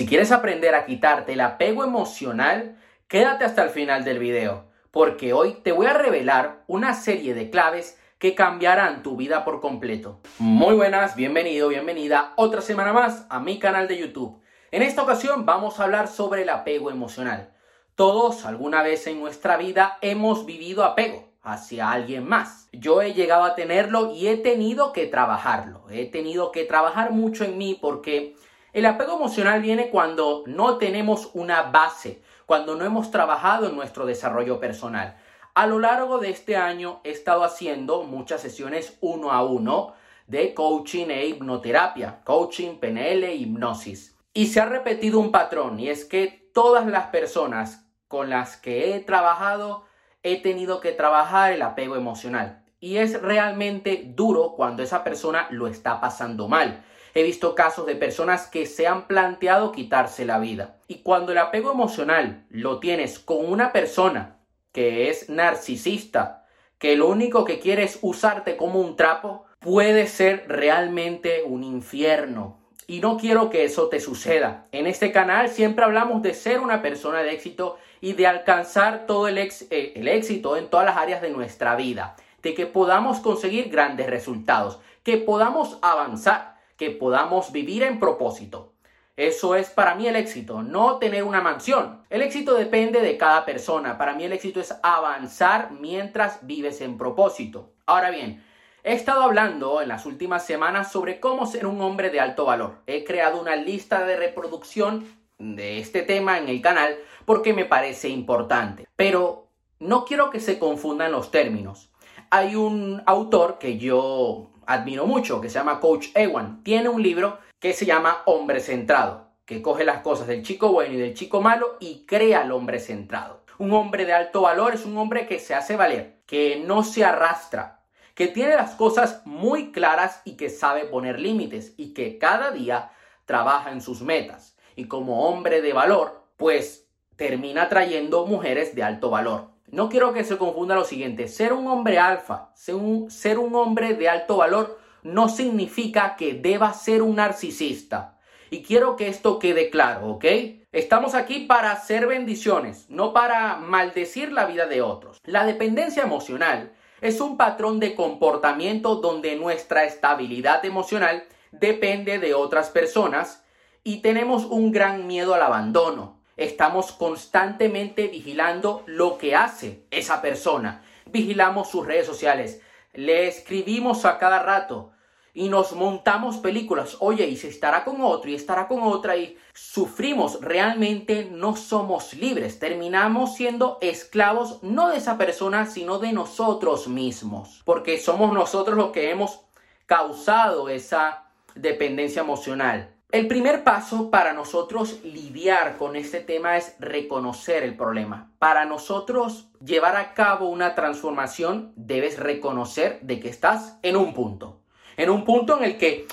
Si quieres aprender a quitarte el apego emocional, quédate hasta el final del video, porque hoy te voy a revelar una serie de claves que cambiarán tu vida por completo. Muy buenas, bienvenido, bienvenida otra semana más a mi canal de YouTube. En esta ocasión vamos a hablar sobre el apego emocional. Todos alguna vez en nuestra vida hemos vivido apego hacia alguien más. Yo he llegado a tenerlo y he tenido que trabajarlo. He tenido que trabajar mucho en mí porque el apego emocional viene cuando no tenemos una base, cuando no hemos trabajado en nuestro desarrollo personal. A lo largo de este año he estado haciendo muchas sesiones uno a uno de coaching e hipnoterapia, coaching, PNL hipnosis. Y se ha repetido un patrón y es que todas las personas con las que he trabajado he tenido que trabajar el apego emocional. Y es realmente duro cuando esa persona lo está pasando mal. He visto casos de personas que se han planteado quitarse la vida. Y cuando el apego emocional lo tienes con una persona que es narcisista, que lo único que quiere es usarte como un trapo, puede ser realmente un infierno. Y no quiero que eso te suceda. En este canal siempre hablamos de ser una persona de éxito y de alcanzar todo el, eh, el éxito en todas las áreas de nuestra vida. De que podamos conseguir grandes resultados, que podamos avanzar que podamos vivir en propósito. Eso es para mí el éxito, no tener una mansión. El éxito depende de cada persona. Para mí el éxito es avanzar mientras vives en propósito. Ahora bien, he estado hablando en las últimas semanas sobre cómo ser un hombre de alto valor. He creado una lista de reproducción de este tema en el canal porque me parece importante. Pero no quiero que se confundan los términos. Hay un autor que yo admiro mucho, que se llama Coach Ewan. Tiene un libro que se llama Hombre Centrado, que coge las cosas del chico bueno y del chico malo y crea al hombre centrado. Un hombre de alto valor es un hombre que se hace valer, que no se arrastra, que tiene las cosas muy claras y que sabe poner límites y que cada día trabaja en sus metas. Y como hombre de valor, pues termina trayendo mujeres de alto valor. No quiero que se confunda lo siguiente. Ser un hombre alfa, ser un, hombre de alto valor, no significa que deba ser un narcisista. Y quiero que esto quede claro, ¿ok? Estamos aquí para hacer bendiciones, no para maldecir la vida de otros. La dependencia emocional es un patrón de comportamiento donde nuestra estabilidad emocional depende de otras personas y tenemos un gran miedo al abandono estamos constantemente vigilando lo que hace esa persona. Vigilamos sus redes sociales, le escribimos a cada rato y nos montamos películas. Oye, y se estará con otro y estará con otra y sufrimos. Realmente no somos libres. Terminamos siendo esclavos no de esa persona, sino de nosotros mismos. Porque somos nosotros los que hemos causado esa dependencia emocional. El primer paso para nosotros lidiar con este tema es reconocer el problema. Para nosotros llevar a cabo una transformación debes reconocer de que estás en un punto. En un punto en el que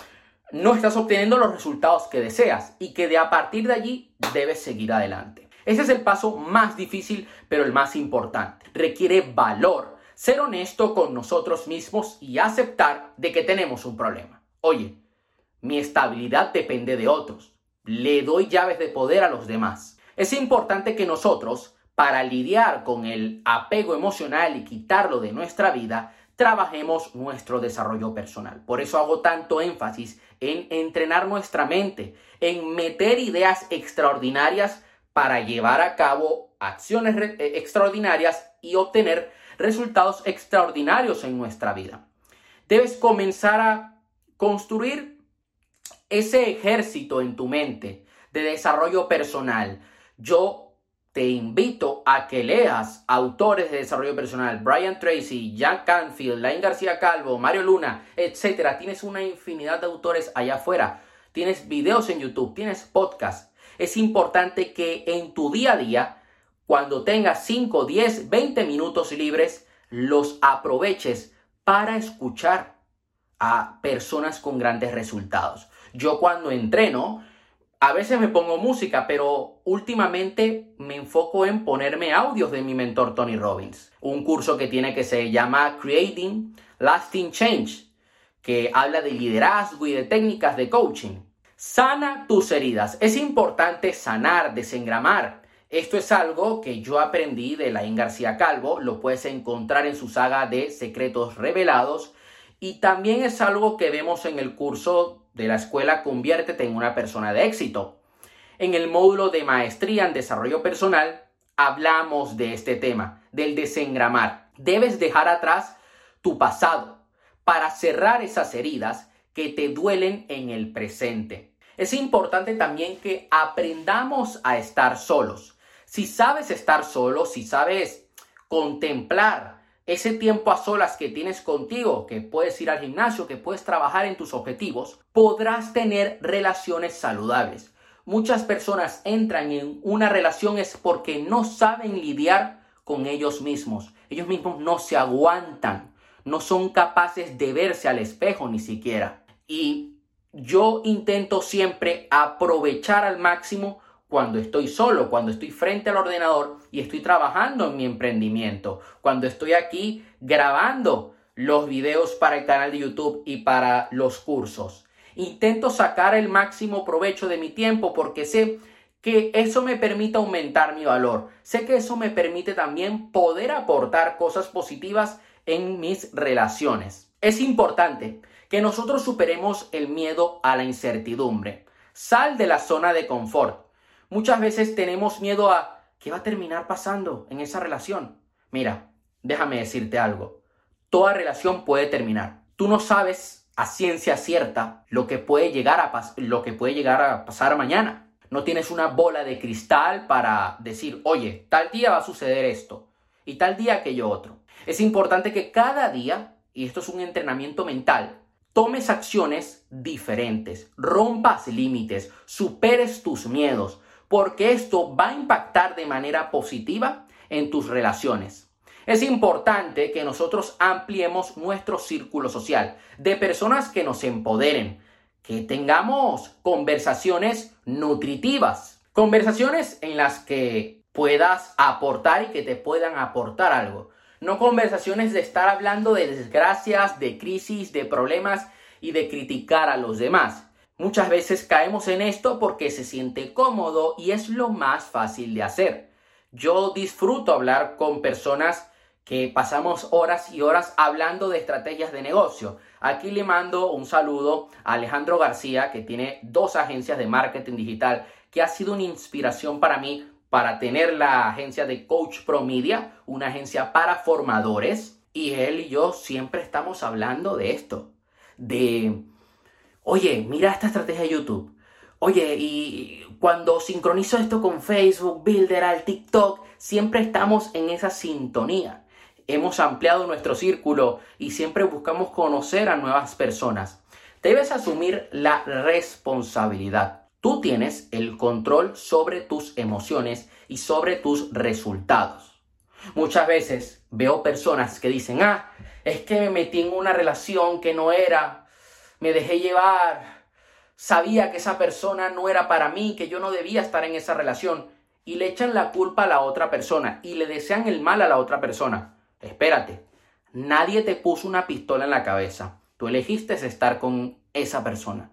no estás obteniendo los resultados que deseas y que de a partir de allí debes seguir adelante. Ese es el paso más difícil, pero el más importante. Requiere valor, ser honesto con nosotros mismos y aceptar de que tenemos un problema. Oye, mi estabilidad depende de otros. Le doy llaves de poder a los demás. Es importante que nosotros, para lidiar con el apego emocional y quitarlo de nuestra vida, trabajemos nuestro desarrollo personal. Por eso hago tanto énfasis en entrenar nuestra mente, en meter ideas extraordinarias para llevar a cabo acciones eh, extraordinarias y obtener resultados extraordinarios en nuestra vida. Debes comenzar a construir ese ejército en tu mente de desarrollo personal, yo te invito a que leas autores de desarrollo personal, Brian Tracy, Jack Canfield, Lain García Calvo, Mario Luna, etcétera. Tienes una infinidad de autores allá afuera. Tienes videos en YouTube, tienes podcasts. Es importante que en tu día a día, cuando tengas 5, 10, 20 minutos libres, los aproveches para escuchar a personas con grandes resultados. Yo cuando entreno, a veces me pongo música, pero últimamente me enfoco en ponerme audios de mi mentor Tony Robbins. Un curso que tiene que se llama Creating Lasting Change, que habla de liderazgo y de técnicas de coaching. Sana tus heridas. Es importante sanar, desengramar. Esto es algo que yo aprendí de Laín García Calvo, lo puedes encontrar en su saga de Secretos Revelados y también es algo que vemos en el curso de la escuela Conviértete en una persona de éxito. En el módulo de maestría en desarrollo personal hablamos de este tema, del desengramar. Debes dejar atrás tu pasado para cerrar esas heridas que te duelen en el presente. Es importante también que aprendamos a estar solos. Si sabes estar solo, si sabes contemplar ese tiempo a solas que tienes contigo, que puedes ir al gimnasio, que puedes trabajar en tus objetivos, podrás tener relaciones saludables. Muchas personas entran en una relación es porque no saben lidiar con ellos mismos. Ellos mismos no se aguantan, no son capaces de verse al espejo ni siquiera. Y yo intento siempre aprovechar al máximo cuando estoy solo, cuando estoy frente al ordenador y estoy trabajando en mi emprendimiento, cuando estoy aquí grabando los videos para el canal de YouTube y para los cursos. Intento sacar el máximo provecho de mi tiempo porque sé que eso me permite aumentar mi valor. Sé que eso me permite también poder aportar cosas positivas en mis relaciones. Es importante que nosotros superemos el miedo a la incertidumbre. Sal de la zona de confort. Muchas veces tenemos miedo a qué va a terminar pasando en esa relación. Mira, déjame decirte algo. Toda relación puede terminar. Tú no sabes a ciencia cierta lo que puede llegar a, lo que puede llegar a pasar mañana. No tienes una bola de cristal para decir, oye, tal día va a suceder esto y tal día aquello otro. Es importante que cada día, y esto es un entrenamiento mental, tomes acciones diferentes, rompas límites, superes tus miedos, porque esto va a impactar de manera positiva en tus relaciones. Es importante que nosotros ampliemos nuestro círculo social de personas que nos empoderen, que tengamos conversaciones nutritivas, conversaciones en las que puedas aportar y que te puedan aportar algo. No conversaciones de estar hablando de desgracias, de crisis, de problemas y de criticar a los demás. Muchas veces caemos en esto porque se siente cómodo y es lo más fácil de hacer. Yo disfruto hablar con personas que pasamos horas y horas hablando de estrategias de negocio. Aquí le mando un saludo a Alejandro García, que tiene dos agencias de marketing digital, que ha sido una inspiración para mí para tener la agencia de Coach Pro Media, una agencia para formadores. Y él y yo siempre estamos hablando de esto, de Oye, mira esta estrategia de YouTube. Oye, y cuando sincronizo esto con Facebook, Builder, TikTok, siempre estamos en esa sintonía. Hemos ampliado nuestro círculo y siempre buscamos conocer a nuevas personas. Debes asumir la responsabilidad. Tú tienes el control sobre tus emociones y sobre tus resultados. Muchas veces veo personas que dicen, ah, es que me metí en una relación que no era, me dejé llevar, sabía que esa persona no era para mí, que yo no debía estar en esa relación, y le echan la culpa a la otra persona y le desean el mal a la otra persona. Espérate, nadie te puso una pistola en la cabeza. Tú elegiste estar con esa persona.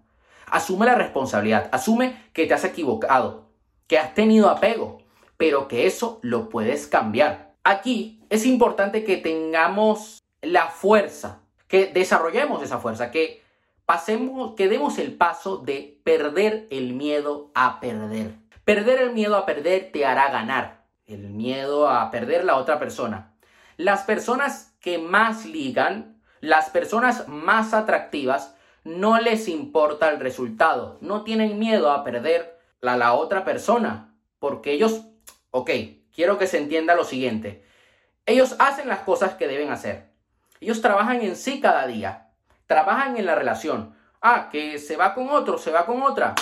Asume la responsabilidad, asume que te has equivocado, que has tenido apego, pero que eso lo puedes cambiar. Aquí es importante que tengamos la fuerza, que desarrollemos esa fuerza, que pasemos, que demos el paso de perder el miedo a perder. Perder el miedo a perder te hará ganar. El miedo a perder la otra persona. Las personas que más ligan, las personas más atractivas, no les importa el resultado. No tienen miedo a perder a la otra persona. Porque ellos, ok, quiero que se entienda lo siguiente. Ellos hacen las cosas que deben hacer. Ellos trabajan en sí cada día trabajan en la relación. Ah, que se va con otro, se va con otra.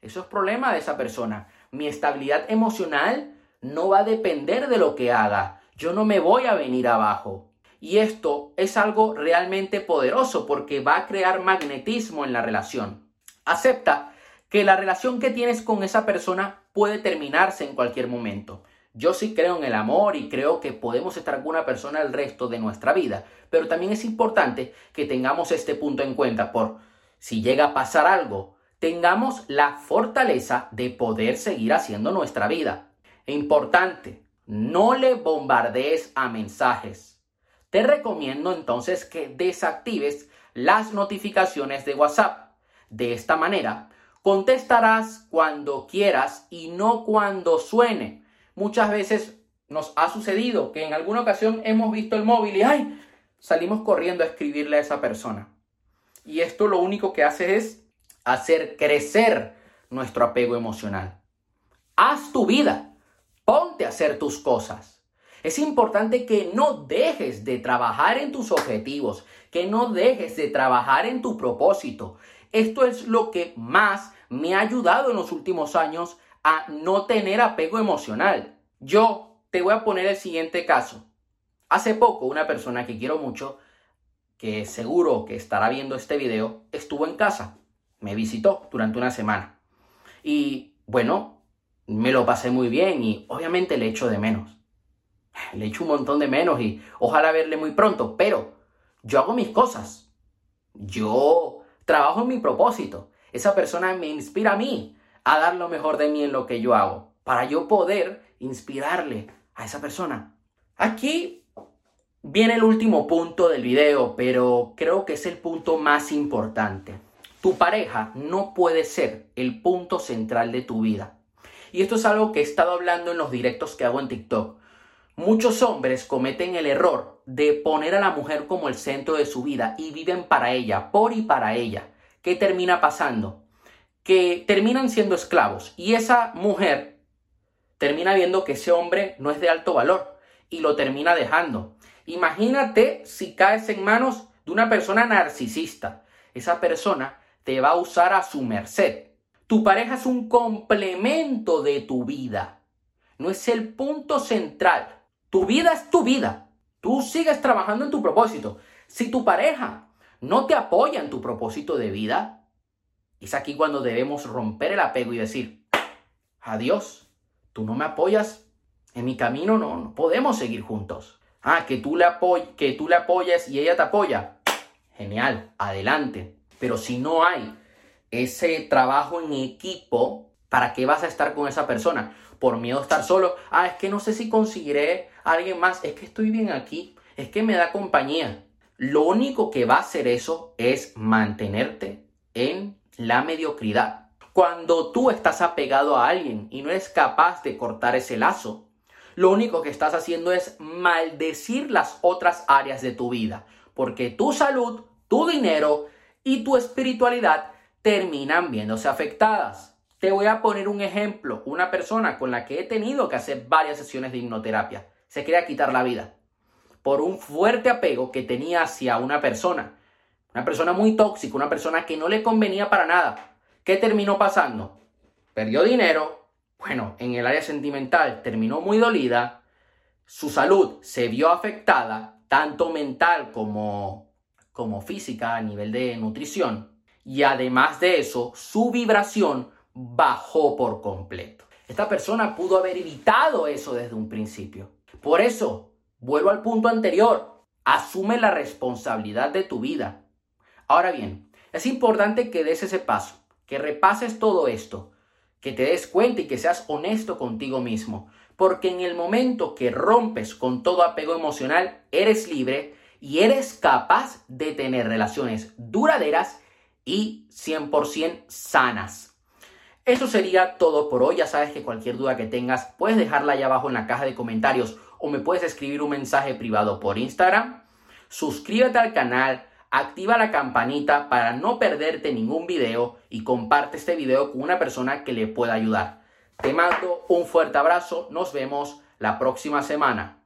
Eso es problema de esa persona. Mi estabilidad emocional no va a depender de lo que haga. Yo no me voy a venir abajo. Y esto es algo realmente poderoso porque va a crear magnetismo en la relación. Acepta que la relación que tienes con esa persona puede terminarse en cualquier momento. Yo sí creo en el amor y creo que podemos estar con una persona el resto de nuestra vida, pero también es importante que tengamos este punto en cuenta por si llega a pasar algo, tengamos la fortaleza de poder seguir haciendo nuestra vida. Importante, no le bombardees a mensajes. Te recomiendo entonces que desactives las notificaciones de WhatsApp. De esta manera, contestarás cuando quieras y no cuando suene. Muchas veces nos ha sucedido que en alguna ocasión hemos visto el móvil y ¡ay! salimos corriendo a escribirle a esa persona. Y esto lo único que hace es hacer crecer nuestro apego emocional. Haz tu vida, ponte a hacer tus cosas. Es importante que no dejes de trabajar en tus objetivos, que no dejes de trabajar en tu propósito. Esto es lo que más me ha ayudado en los últimos años a no tener apego emocional. Yo te voy a poner el siguiente caso. Hace poco una persona que quiero mucho, que seguro que estará viendo este video, estuvo en casa. Me visitó durante una semana. Y bueno, me lo pasé muy bien y obviamente le echo de menos. Le echo un montón de menos y ojalá verle muy pronto, pero yo hago mis cosas. Yo trabajo en mi propósito. Esa persona me inspira a mí a dar lo mejor de mí en lo que yo hago, para yo poder inspirarle a esa persona. Aquí Viene el último punto del video, pero creo que es el punto más importante. Tu pareja no puede ser el punto central de tu vida. Y esto es algo que he estado hablando en los directos que hago en TikTok. Muchos hombres cometen el error de poner a la mujer como el centro de su vida y viven para ella, por y para ella. ¿Qué termina pasando? Que terminan siendo esclavos y esa mujer termina viendo que ese hombre no es de alto valor y lo termina dejando. Imagínate si caes en manos de una persona narcisista. Esa persona te va a usar a su merced. Tu pareja es un complemento de tu vida. No es el punto central. Tu vida es tu vida. Tú sigues trabajando en tu propósito. Si tu pareja no te apoya en tu propósito de vida, es aquí cuando debemos romper el apego y decir, adiós, tú no me apoyas en mi camino, no, no podemos seguir juntos. Ah, que tú, le que tú le apoyes y ella te apoya. Genial, adelante. Pero si no hay ese trabajo en equipo, ¿para qué vas a estar con esa persona? Por miedo a estar solo. Ah, es que no sé si conseguiré a alguien más. Es que estoy bien aquí. Es que me da compañía. Lo único que va a hacer eso es mantenerte en la mediocridad. Cuando tú estás apegado a alguien y no eres capaz de cortar ese lazo, lo único que estás haciendo es maldecir las otras áreas de tu vida, porque tu salud, tu dinero y tu espiritualidad terminan viéndose afectadas. Te voy a poner un ejemplo, una persona con la que he tenido que hacer varias sesiones de hipnoterapia. Se quería quitar la vida por un fuerte apego que tenía hacia una persona. Una persona muy tóxica, una persona que no le convenía para nada. ¿Qué terminó pasando? Perdió dinero, bueno, en el área sentimental terminó muy dolida, su salud se vio afectada, tanto mental como, como física a nivel de nutrición, y además de eso, su vibración bajó por completo. Esta persona pudo haber evitado eso desde un principio. Por eso, vuelvo al punto anterior, asume la responsabilidad de tu vida. Ahora bien, es importante que des ese paso, que repases todo esto, que te des cuenta y que seas honesto contigo mismo. Porque en el momento que rompes con todo apego emocional, eres libre y eres capaz de tener relaciones duraderas y 100% sanas. Eso sería todo por hoy. Ya sabes que cualquier duda que tengas puedes dejarla allá abajo en la caja de comentarios o me puedes escribir un mensaje privado por Instagram. Suscríbete al canal, activa la campanita para no perderte ningún video y comparte este video con una persona que le pueda ayudar. Te mando un fuerte abrazo, nos vemos la próxima semana.